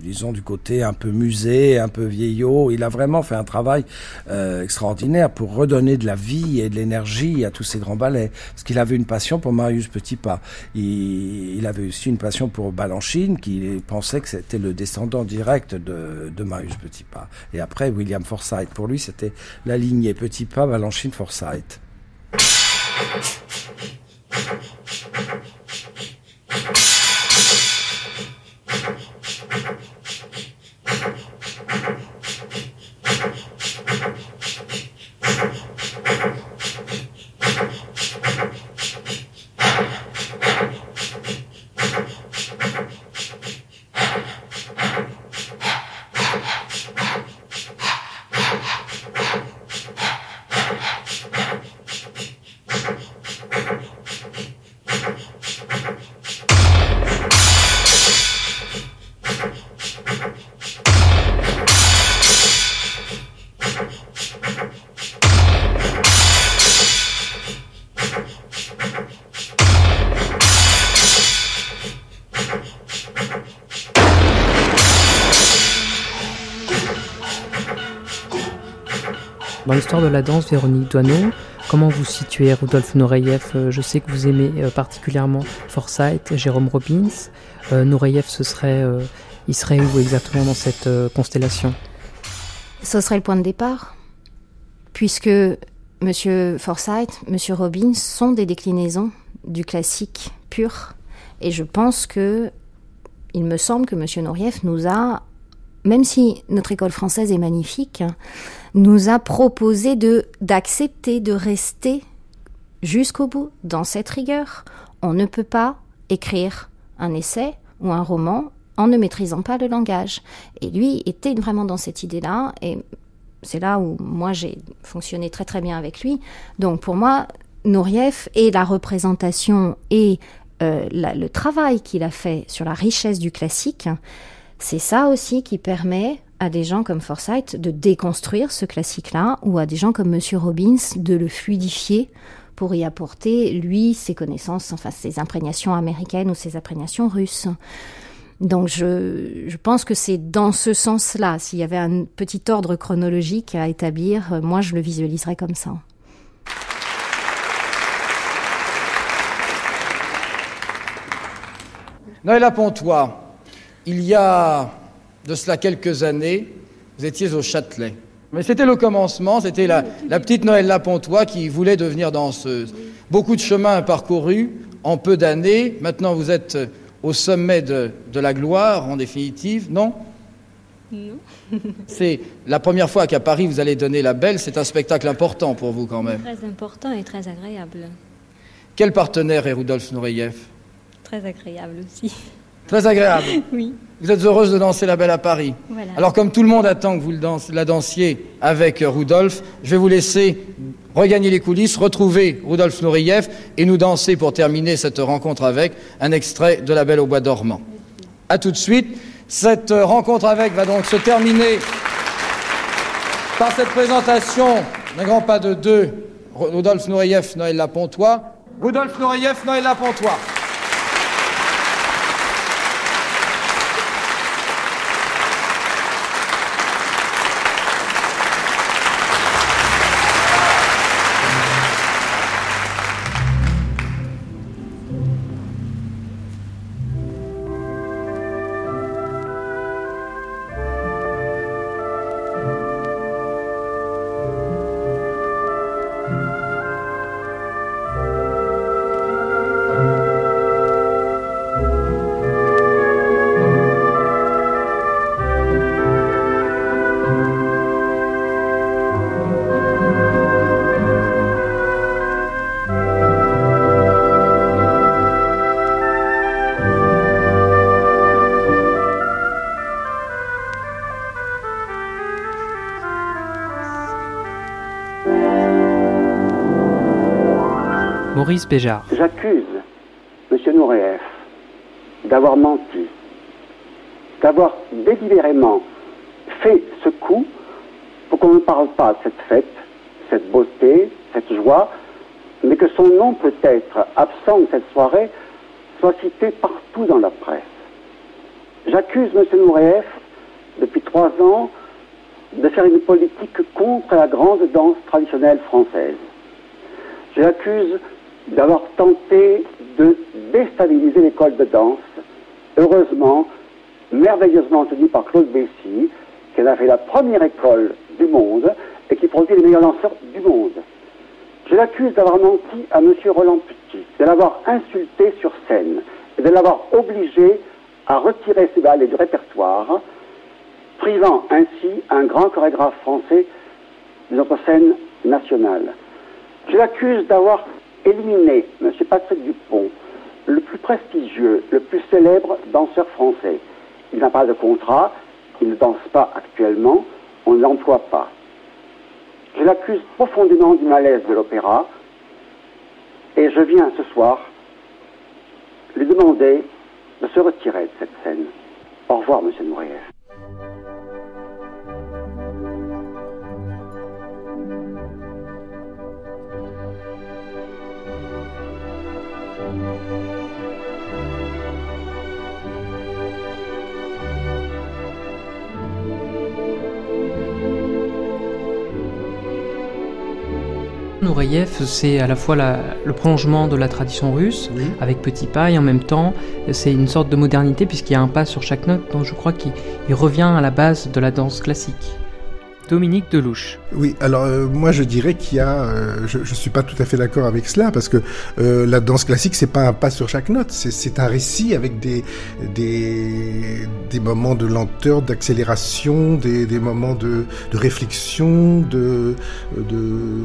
disons du côté un peu musée, un peu vieillot. Il a vraiment fait un travail euh, extraordinaire pour redonner de la vie et de l'énergie à tous ces grands ballets. Parce qu'il avait une passion pour Marius Petitpas. Il, avait aussi une passion pour Balanchine, qui pensait que c'était le descendant direct de, Marius Petitpas. Et après, William Forsyth. Pour lui, c'était la lignée Petitpas, Balanchine, Forsyth. L'histoire de la danse, Véronique Doineau, comment vous situez Rudolf Nureyev euh, Je sais que vous aimez euh, particulièrement Forsyth, Jérôme Robbins. Euh, Nureyev, ce serait, il serait où exactement dans cette constellation? Ce serait le point de départ, puisque Monsieur Forsyth, Monsieur Robbins sont des déclinaisons du classique pur. Et je pense que, il me semble que Monsieur Nureyev nous a même si notre école française est magnifique, nous a proposé de d'accepter de rester jusqu'au bout dans cette rigueur. On ne peut pas écrire un essai ou un roman en ne maîtrisant pas le langage. Et lui était vraiment dans cette idée-là, et c'est là où moi j'ai fonctionné très très bien avec lui. Donc pour moi, Nourieff et la représentation et euh, le travail qu'il a fait sur la richesse du classique, c'est ça aussi qui permet à des gens comme Forsyth de déconstruire ce classique-là, ou à des gens comme Monsieur Robbins de le fluidifier pour y apporter, lui, ses connaissances, enfin ses imprégnations américaines ou ses imprégnations russes. Donc je, je pense que c'est dans ce sens-là, s'il y avait un petit ordre chronologique à établir, moi je le visualiserais comme ça. Noël Pontois, il y a de cela quelques années, vous étiez au Châtelet. Mais c'était le commencement, c'était la, petite Noël Lapontois qui voulait devenir danseuse. Beaucoup de chemins parcourus en peu d'années. Maintenant, vous êtes au sommet de, la gloire, en définitive, non? Non. c'est la première fois qu'à Paris vous allez donner la belle. C'est un spectacle important pour vous quand même. Très important et très agréable. Quel partenaire est Rudolf Nureyev Très agréable aussi. Très agréable. oui. Vous êtes heureuse de danser la belle à Paris. Voilà. Alors comme tout le monde attend que vous la dansiez avec euh, Rudolf, je vais vous laisser regagner les coulisses, retrouver Rudolf Nureyev et nous danser pour terminer cette rencontre avec un extrait de La Belle au Bois dormant. A tout de suite. Cette euh, rencontre avec va donc se terminer par cette présentation d'un grand pas de deux. Rudolf Nureyev, Noël Lapontois. Rudolf Nureyev, Noël Lapontois. J'accuse M. Noureef d'avoir menti, d'avoir délibérément fait ce coup pour qu'on ne parle pas de cette fête, cette beauté, cette joie, mais que son nom peut-être absent de cette soirée soit cité partout dans la presse. J'accuse M. Noureef, depuis trois ans, de faire une politique contre la grande danse traditionnelle française. J'accuse d'avoir tenté de déstabiliser l'école de danse. Heureusement, merveilleusement tenue par Claude Bessy, qui a fait la première école du monde et qui produit les meilleurs danseurs du monde. Je l'accuse d'avoir menti à M. Roland Petit, de l'avoir insulté sur scène et de l'avoir obligé à retirer ses ballets du répertoire, privant ainsi un grand chorégraphe français de notre scène nationale. Je l'accuse d'avoir éliminer M. Patrick Dupont, le plus prestigieux, le plus célèbre danseur français. Il n'a pas de contrat, il ne danse pas actuellement, on ne l'emploie pas. Je l'accuse profondément du malaise de l'opéra et je viens ce soir lui demander de se retirer de cette scène. Au revoir, Monsieur Nourier. Nureyev, c'est à la fois le prolongement de la tradition russe, avec petit pas, et en même temps, c'est une sorte de modernité, puisqu'il y a un pas sur chaque note, donc je crois qu'il revient à la base de la danse classique. Dominique Delouche. Oui, alors euh, moi je dirais qu'il y a, euh, je, ne suis pas tout à fait d'accord avec cela parce que euh, la danse classique c'est pas un pas sur chaque note, c'est un récit avec des, des, des moments de lenteur, d'accélération, des, des, moments de, de réflexion, de, de,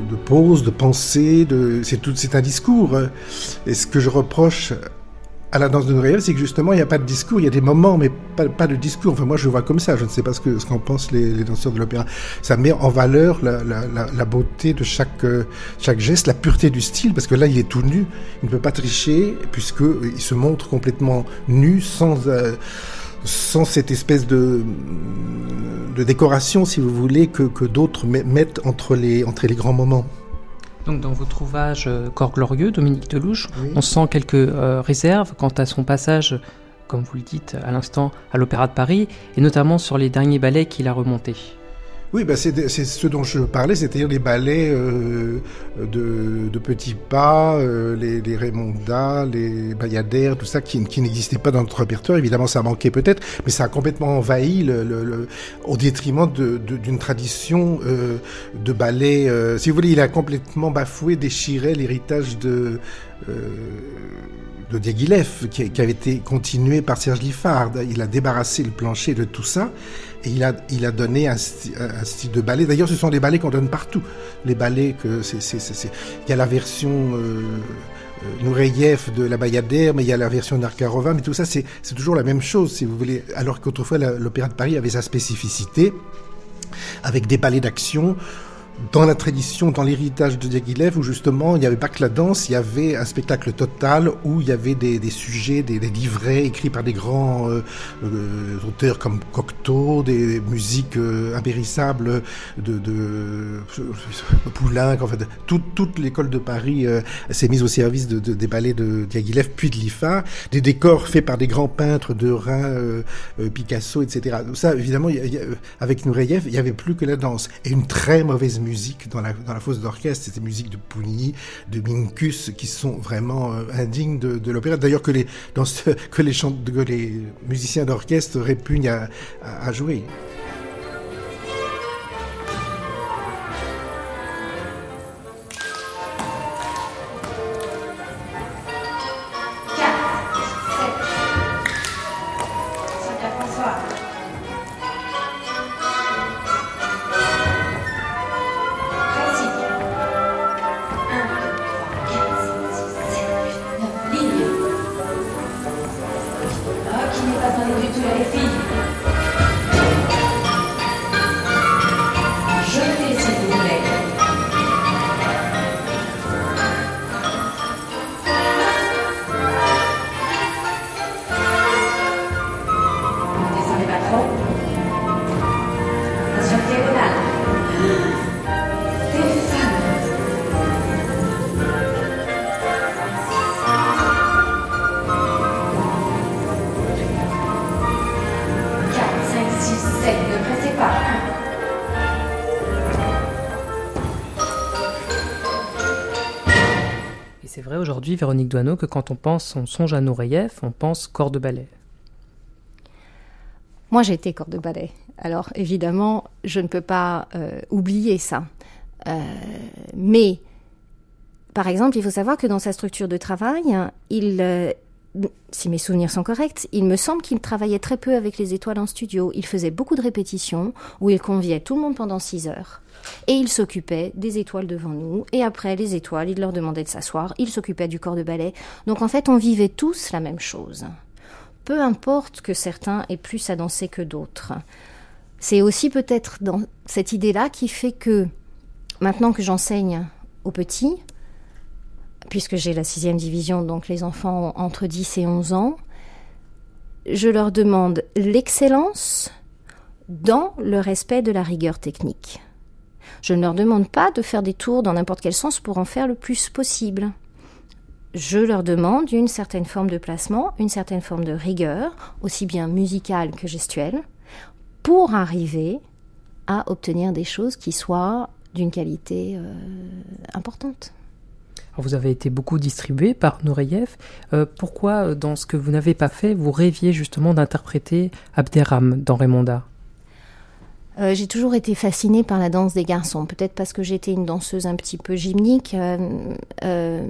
de, pause, de pensée, de, c'est tout, c'est un discours. Et ce que je reproche à la danse de Noël, c'est que justement, il n'y a pas de discours, il y a des moments, mais pas, de discours. Enfin, moi, je vois comme ça. Je ne sais pas ce qu'en ce qu'en pensent les, danseurs de l'opéra. Ça met en valeur la, beauté de chaque, chaque geste, la pureté du style, parce que là, il est tout nu. Il ne peut pas tricher, puisqu'il se montre complètement nu, sans... Euh, sans cette espèce de, de décoration, si vous voulez, que, que d'autres mettent entre les, entre les grands moments. Donc dans votre ouvrage euh, Corps glorieux, Dominique Delouche, on sent quelques euh, réserves quant à son passage, comme vous le dites à l'instant, à l'Opéra de Paris, et notamment sur les derniers ballets qu'il a remontés. Oui, bah c'est ce dont je parlais, c'est-à-dire les ballets euh, de, de, petits pas, euh, les, les Raymonda, les Bayadères, tout ça qui, qui n'existait pas dans notre répertoire. Évidemment, ça manquait peut-être, mais ça a complètement envahi le, le, au détriment d'une tradition euh, de ballet. Euh, si vous voulez, il a complètement bafoué, déchiré l'héritage de euh, de Diaghilev, qui, qui avait été continué par Serge Liffard. Il a débarrassé le plancher de tout ça. Et il a, il a donné un, un style de ballet. D'ailleurs, ce sont des ballets qu'on donne partout. Les ballets que c'est, il y a la version euh, euh, de la Bayadère, mais il y a la version Narkarova, mais tout ça, c'est, c'est toujours la même chose, si vous voulez. Alors qu'autrefois, l'Opéra de Paris avait sa spécificité, avec des ballets d'action dans la tradition, dans l'héritage de Diaghilev, où justement il n'y avait pas que la danse, il y avait un spectacle total où il y avait des, des sujets, des, des, livrets écrits par des grands euh, euh, auteurs comme Cocteau, des, musiques euh, impérissables de, de Poulenc, en fait, toute, toute l'école de Paris s'est mise au service de, des ballets de Diaghilev puis de l'IFA, des décors faits par des grands peintres de Rhin, Picasso, etc. Ça, évidemment, avec Nureyev, il n'y avait plus que la danse et une très mauvaise musique dans la, dans la fosse d'orchestre, c'était musique de Pougny, de Minkus, qui sont vraiment euh, indignes de, l'opéra. D'ailleurs, que les, dans ce, que les, que les musiciens d'orchestre répugnent à jouer. Que quand on pense, on songe à Nureyev, on pense corps de ballet. Moi, j'ai été corps de ballet. Alors, évidemment, je ne peux pas euh, oublier ça. Euh, mais, par exemple, il faut savoir que dans sa structure de travail, il, euh, si mes souvenirs sont corrects, il me semble qu'il travaillait très peu avec les étoiles en studio. Il faisait beaucoup de répétitions où il conviait tout le monde pendant six heures. Et il s'occupait des étoiles devant nous. Et après, les étoiles, il leur demandait de s'asseoir. Il s'occupait du corps de ballet. Donc en fait, on vivait tous la même chose. Peu importe que certains aient plus à danser que d'autres. C'est aussi peut-être dans cette idée-là qui fait que maintenant que j'enseigne aux petits, puisque j'ai la sixième division, donc les enfants entre 10 et 11 ans, je leur demande l'excellence dans le respect de la rigueur technique. Je ne leur demande pas de faire des tours dans n'importe quel sens pour en faire le plus possible. Je leur demande une certaine forme de placement, une certaine forme de rigueur, aussi bien musicale que gestuelle, pour arriver à obtenir des choses qui soient d'une qualité importante. Vous avez été beaucoup distribué par Nureyev. pourquoi, dans ce que vous n'avez pas fait, vous rêviez justement d'interpréter Abderram dans Raymonda? Euh, j'ai toujours été fascinée par la danse des garçons, peut-être parce que j'étais une danseuse un petit peu gymnique. Euh, euh,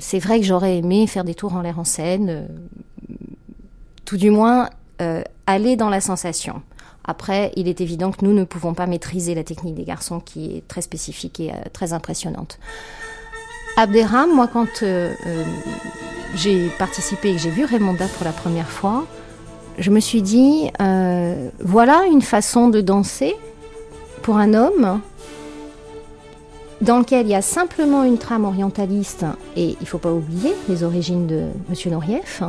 c'est vrai que j'aurais aimé faire des tours en l'air en scène, tout du moins aller dans la sensation. Après, il est évident que nous ne pouvons pas maîtriser la technique des garçons qui est très spécifique et très impressionnante. Abderram, moi quand j'ai participé et que j'ai vu Raymonda pour la première fois, je me suis dit, euh, voilà une façon de danser pour un homme dans lequel il y a simplement une trame orientaliste, et il ne faut pas oublier les origines de M. Norieff,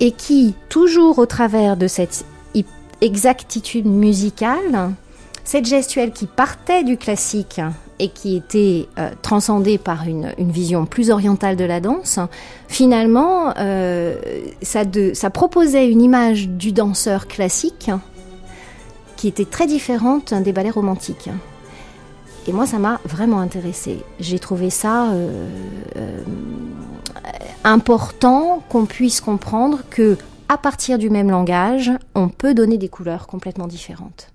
et qui, toujours au travers de cette exactitude musicale, cette gestuelle qui partait du classique et qui était euh, transcendée par une, vision plus orientale de la danse, finalement, euh, ça, proposait une image du danseur classique qui était très différente des ballets romantiques. Et moi, ça m'a vraiment intéressée. J'ai trouvé ça euh, important qu'on puisse comprendre que, à partir du même langage, on peut donner des couleurs complètement différentes.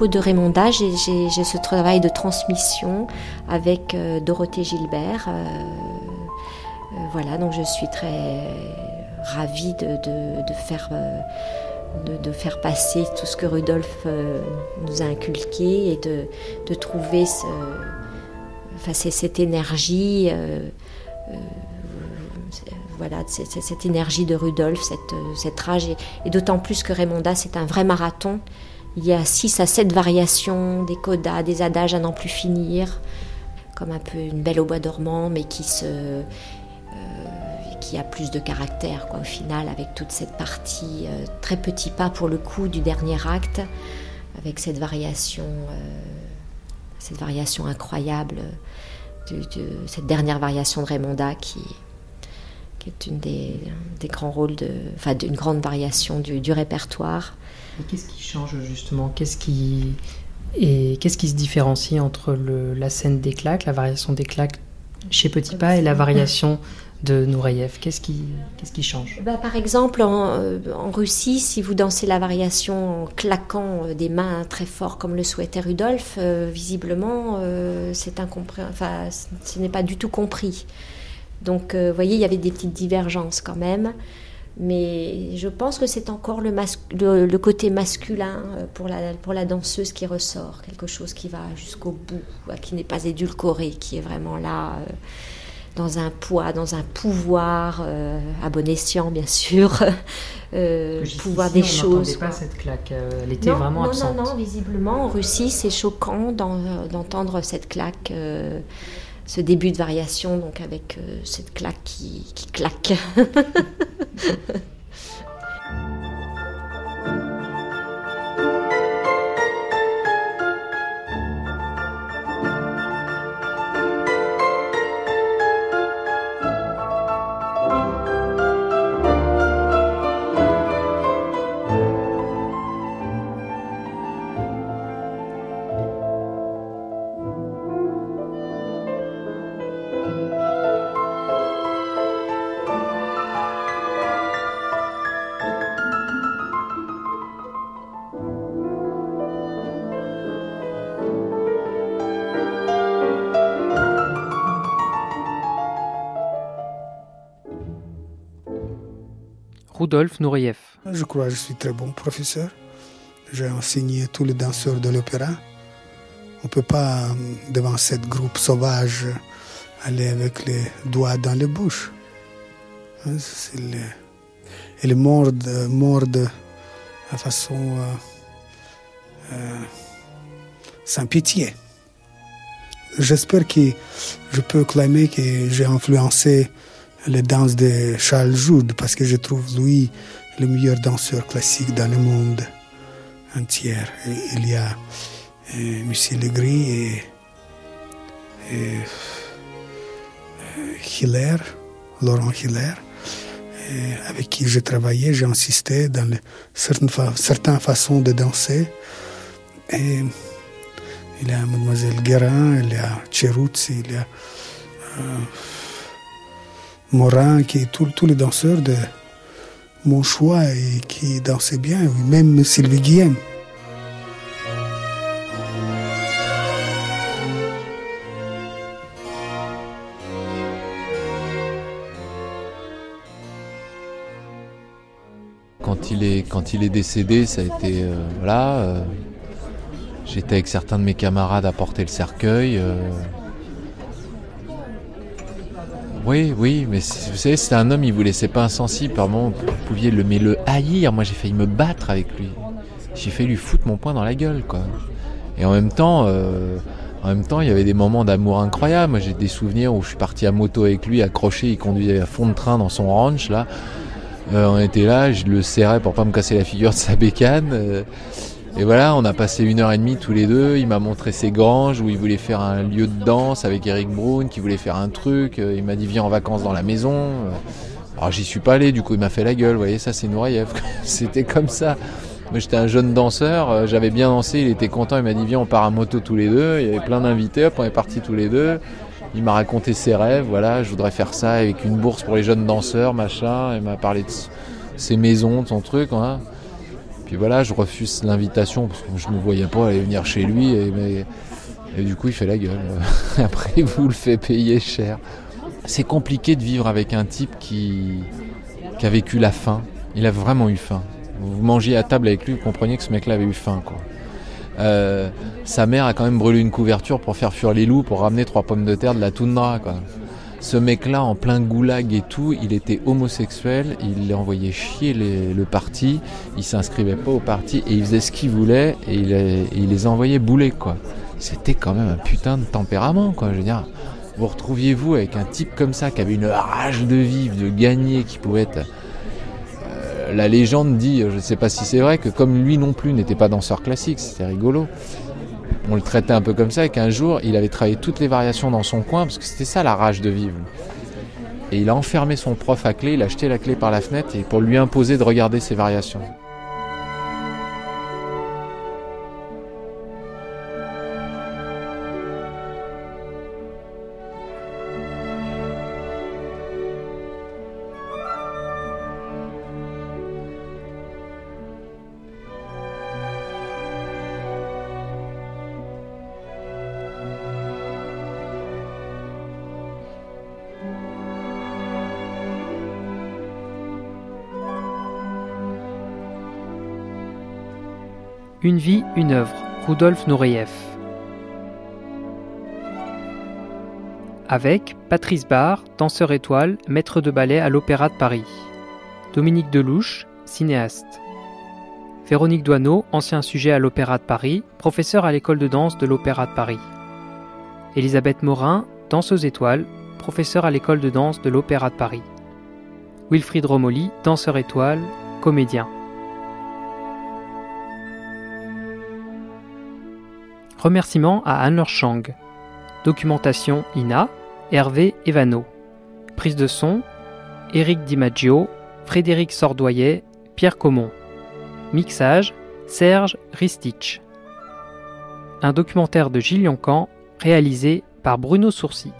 Propos de Raymonda, j'ai ce travail de transmission avec euh, Dorothée Gilbert. Euh, euh, voilà, donc je suis très ravie de, faire, de, faire passer tout ce que Rudolf nous a inculqué et de, trouver ce, enfin, cette énergie. voilà, cette, énergie de Rudolf, cette, cette rage. Et, et d'autant plus que Raymonda, c'est un vrai marathon. Il y a 6 à 7 variations, des codas, des adages à n'en plus finir, comme un peu une belle au bois dormant, mais qui. Euh, a plus de caractère, au final, avec toute cette partie, euh, très petit pas pour le coup du dernier acte, avec cette variation, euh, cette variation incroyable, de, cette dernière variation de Raymonda qui, qui est une des, grands rôles, enfin, d'une grande variation du répertoire qu'est-ce qui change justement? Qu'est-ce qui et qu'est-ce qui se différencie entre le, la scène des claques, la variation des claques chez Petit Pas et la variation de Nureyev Qu'est-ce qui, qu'est-ce qui change? Bah, Par exemple, en, euh, en, Russie, si vous dansez la variation en claquant euh, des mains très fort comme le souhaitait Rudolf, euh, visiblement, c'est incompris, enfin, ce n'est pas du tout compris. Donc, vous voyez, il y avait des petites divergences quand même. Mais je pense que c'est encore le, le, côté masculin euh, pour la, pour la danseuse qui ressort, quelque chose qui va jusqu'au bout, qui n'est pas édulcoré, qui est vraiment là euh, dans un poids, dans un pouvoir, euh, à bon escient bien sûr, pouvoir des choses. pas cette claque, elle était vraiment absente. Non, non, visiblement en Russie c'est choquant d'entendre cette claque ce début de variation, donc avec euh, cette claque qui, qui claque. Nureyev. Je crois que je suis très bon professeur. J'ai enseigné tous les danseurs de l'opéra. On ne peut pas, devant cette groupe sauvage, aller avec les doigts dans les bouches. Hein, et les mordent, mordent de façon euh, euh, sans pitié. J'espère que je peux clamer que j'ai influencé les danses de Charles Joud parce que je trouve lui le meilleur danseur classique dans le monde entier. il y a euh, Monsieur Legris et, et Hiller, Laurent Hiller, avec qui j'ai travaillé, j'ai insisté dans certaines, certaines façons de danser. Et il y a Mademoiselle Guérin, il y a Cheruzzi, il y a euh, Morin, qui est tous les danseurs de mon choix et qui dansaient bien, même Sylvie Guillaume. Quand il est, quand il est décédé, ça a été. Euh, voilà. Euh, j'étais avec certains de mes camarades à porter le cercueil. Euh. Oui, oui, mais vous savez, c'était un homme, il vous laissait pas insensible. Par moment, vous pouviez le, mais le haïr. Moi, j'ai failli me battre avec lui. J'ai failli lui foutre mon poing dans la gueule, quoi. Et en même temps, en même temps, il y avait des moments d'amour incroyables. Moi, j'ai des souvenirs où je suis parti à moto avec lui, accroché, il conduisait à fond de train dans son ranch, là. Euh, on était là, je le serrais pour pas me casser la figure de sa bécane. Euh, et voilà, on a passé une heure et demie tous les deux. Il m'a montré ses granges où il voulait faire un lieu de danse avec Eric Brown, qui voulait faire un truc. Euh, il m'a dit viens en vacances dans la maison. Alors j'y suis pas allé, du coup il m'a fait la gueule. Vous voyez, ça c'est Nouriev. C'était comme ça. Moi j'étais un jeune danseur, j'avais bien dansé, il était content, il m'a dit viens on part à moto tous les deux. Il y avait plein d'invités, on est partis tous les deux. Il m'a raconté ses rêves, voilà, je voudrais faire ça avec une bourse pour les jeunes danseurs, machin. Il m'a parlé de ses maisons, de son truc. Hein. Puis voilà, je refuse l'invitation parce que je me voyais pas aller venir chez lui. Et, et du coup, il fait la gueule. Après, il vous le fait payer cher. C'est compliqué de vivre avec un type qui, a vécu la faim. Il a vraiment eu faim. Vous mangiez à table avec lui, vous compreniez que ce mec-là avait eu faim. Euh, sa mère a quand même brûlé une couverture pour faire fuir les loups, pour ramener trois pommes de terre de la toundra. Ce mec-là, en plein goulag et tout, il était homosexuel, il envoyait chier le parti, il s'inscrivait pas au parti et il faisait ce qu'il voulait et il, les envoyait bouler. quoi. C'était quand même un putain de tempérament, quoi. Je veux vous retrouviez-vous avec un type comme ça qui avait une rage de vivre, de gagner, qui pouvait être la légende dit, je ne sais pas si c'est vrai, que comme lui non plus n'était pas danseur classique, c'était rigolo. On le traitait un peu comme ça et qu'un jour, il avait travaillé toutes les variations dans son coin, parce que c'était ça la rage de vivre. Et il a enfermé son prof à clé, il a jeté la clé par la fenêtre et pour lui imposer de regarder ses variations. Une vie, une œuvre, Rudolf Nureyev. Avec Patrice Barr, danseur étoile, maître de ballet à l'Opéra de Paris. Dominique Delouche, cinéaste. Véronique Doineau, ancien sujet à l'Opéra de Paris, professeur à l'école de danse de l'Opéra de Paris. Elisabeth Morin, danseuse étoile, professeur à l'école de danse de l'Opéra de Paris. Wilfried Romoli, danseur étoile, comédien. Remerciements à Anne-Laure Chang. Documentation INA, Hervé Evano. Prise de son, Éric Dimaggio, Frédéric Sordoyer, Pierre Comon. Mixage, Serge Ristich. Un documentaire de Gilles Camp réalisé par Bruno Sourcy.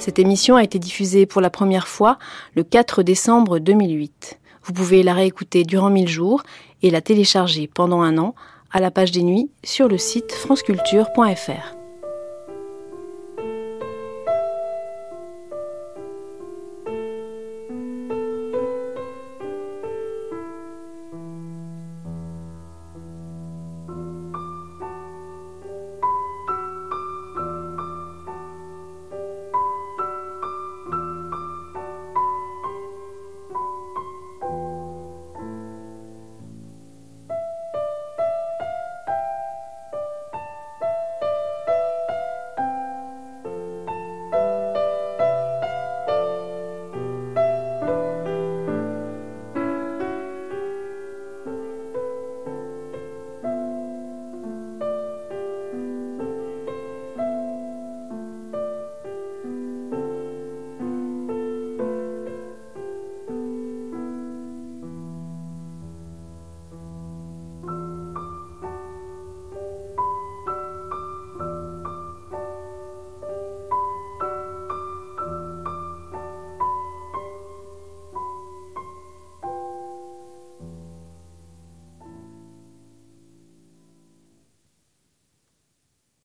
Cette émission a été diffusée pour la première fois le 4 décembre 2008. Vous pouvez la réécouter durant 1000 jours et la télécharger pendant un an à la page des nuits sur le site franceculture.fr.